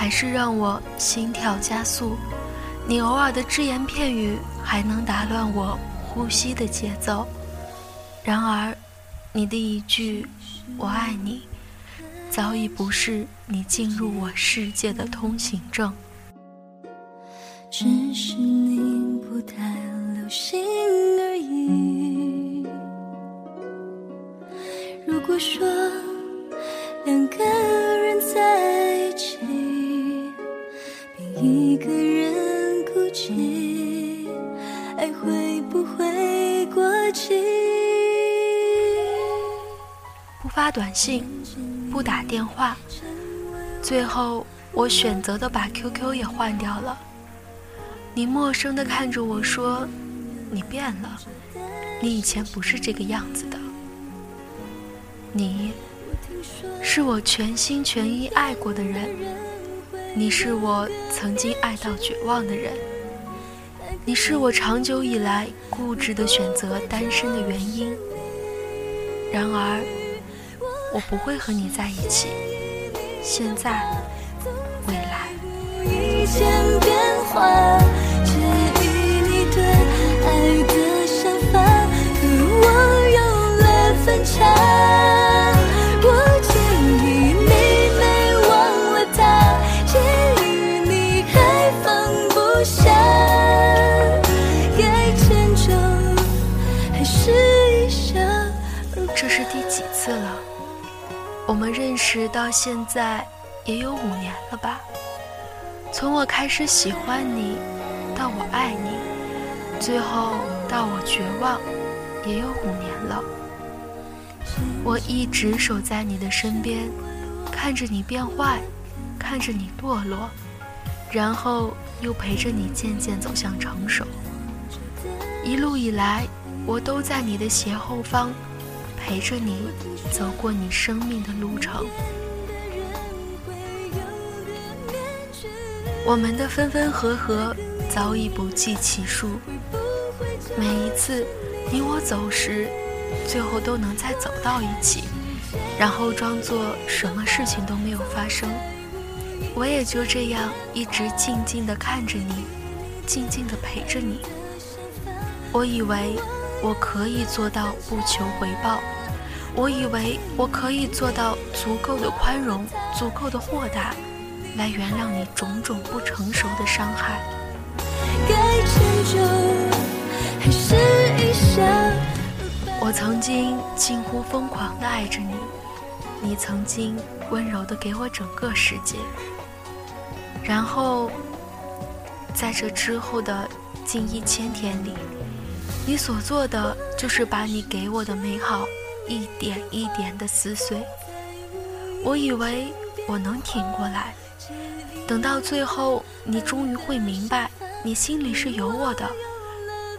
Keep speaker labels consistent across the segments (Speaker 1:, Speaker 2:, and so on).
Speaker 1: 还是让我心跳加速。你偶尔的只言片语还能打乱我呼吸的节奏。然而，你的一句“我爱你”，早已不是你进入我世界的通行证。
Speaker 2: 只是你不太流行而已。如果说会不会过期？
Speaker 1: 不发短信，不打电话，最后我选择的把 QQ 也换掉了。你陌生的看着我说：“你变了，你以前不是这个样子的。你，是我全心全意爱过的人，你是我曾经爱到绝望的人，你是我长久以来固执的选择单身的原因。然而，我不会和你在一起，现在，未来。”我们认识到现在也有五年了吧？从我开始喜欢你，到我爱你，最后到我绝望，也有五年了。我一直守在你的身边，看着你变坏，看着你堕落，然后又陪着你渐渐走向成熟。一路以来，我都在你的斜后方，陪着你走过你生命的路程。我们的分分合合早已不计其数，每一次你我走时。最后都能再走到一起，然后装作什么事情都没有发生。我也就这样一直静静地看着你，静静地陪着你。我以为我可以做到不求回报，我以为我可以做到足够的宽容，足够的豁达，来原谅你种种不成熟的伤害。该迁就还是一笑？我曾经近乎疯狂的爱着你，你曾经温柔的给我整个世界。然后，在这之后的近一千天里，你所做的就是把你给我的美好一点一点的撕碎。我以为我能挺过来，等到最后，你终于会明白，你心里是有我的。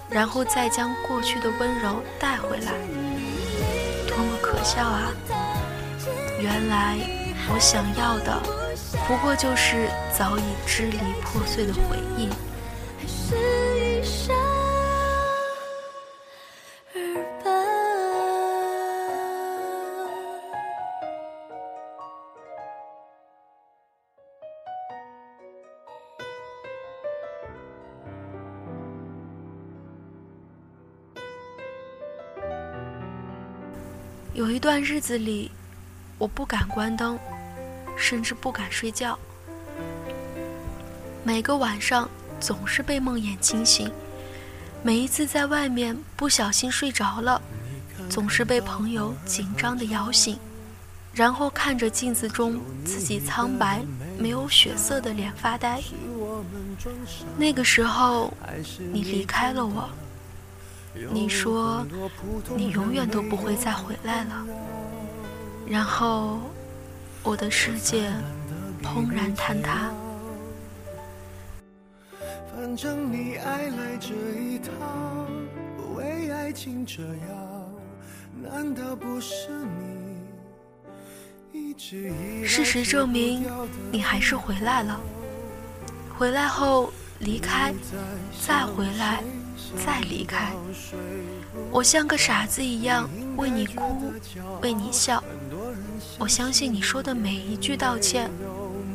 Speaker 1: 然后再将过去的温柔带回来，多么可笑啊！原来我想要的，不过就是早已支离破碎的回忆。有一段日子里，我不敢关灯，甚至不敢睡觉。每个晚上总是被梦魇惊醒，每一次在外面不小心睡着了，总是被朋友紧张的摇醒，然后看着镜子中自己苍白、没有血色的脸发呆。那个时候，你离开了我。你说，你永远都不会再回来了。然后，我的世界砰然坍塌。反正你爱来这一套，为爱情折腰，难道不是你？事实证明，你还是回来了。回来后离开，再回来。再离开，我像个傻子一样为你哭，为你笑。我相信你说的每一句道歉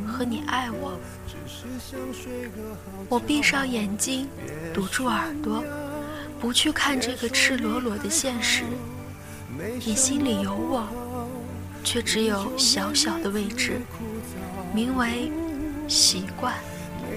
Speaker 1: 和你爱我。我闭上眼睛，堵住耳朵，不去看这个赤裸裸的现实。你心里有我，却只有小小的位置，名为习惯。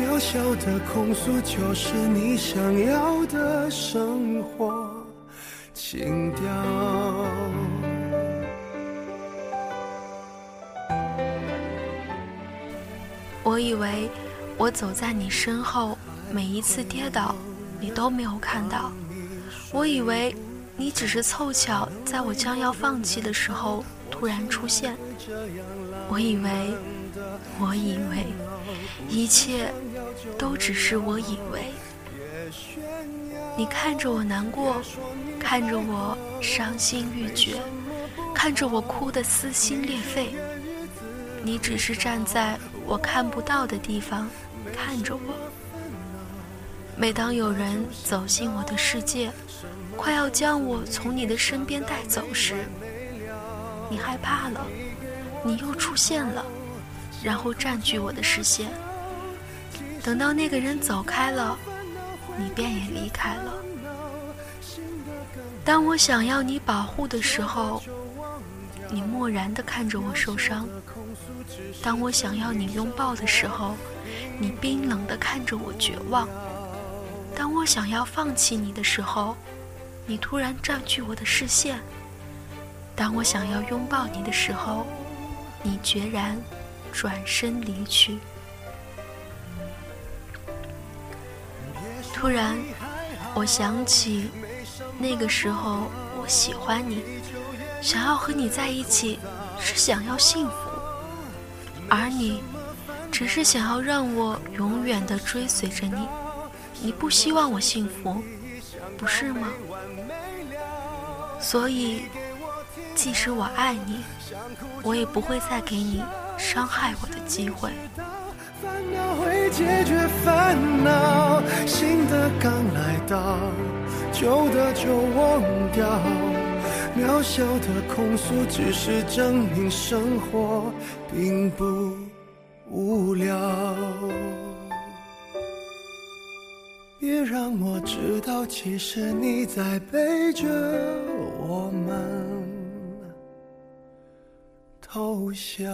Speaker 3: 渺小的控诉，就是你想要的生活情调。
Speaker 1: 我以为我走在你身后，每一次跌倒，你都没有看到。我以为你只是凑巧在我将要放弃的时候突然出现。我以为，我以为，一切。都只是我以为，你看着我难过，看着我伤心欲绝，看着我哭得撕心裂肺，你只是站在我看不到的地方看着我。每当有人走进我的世界，快要将我从你的身边带走时，你害怕了，你又出现了，然后占据我的视线。等到那个人走开了，你便也离开了。当我想要你保护的时候，你漠然地看着我受伤；当我想要你拥抱的时候，你冰冷地看着我绝望；当我想要放弃你的时候，你突然占据我的视线；当我想要拥抱你的时候，你决然转身离去。突然，我想起那个时候，我喜欢你，想要和你在一起，是想要幸福，而你，只是想要让我永远的追随着你。你不希望我幸福，不是吗？所以，即使我爱你，我也不会再给你伤害我的机会。
Speaker 3: 烦恼会解决烦恼，新的刚来到，旧的就忘掉。渺小的控诉，只是证明生活并不无聊。别让我知道，其实你在背着我们偷笑。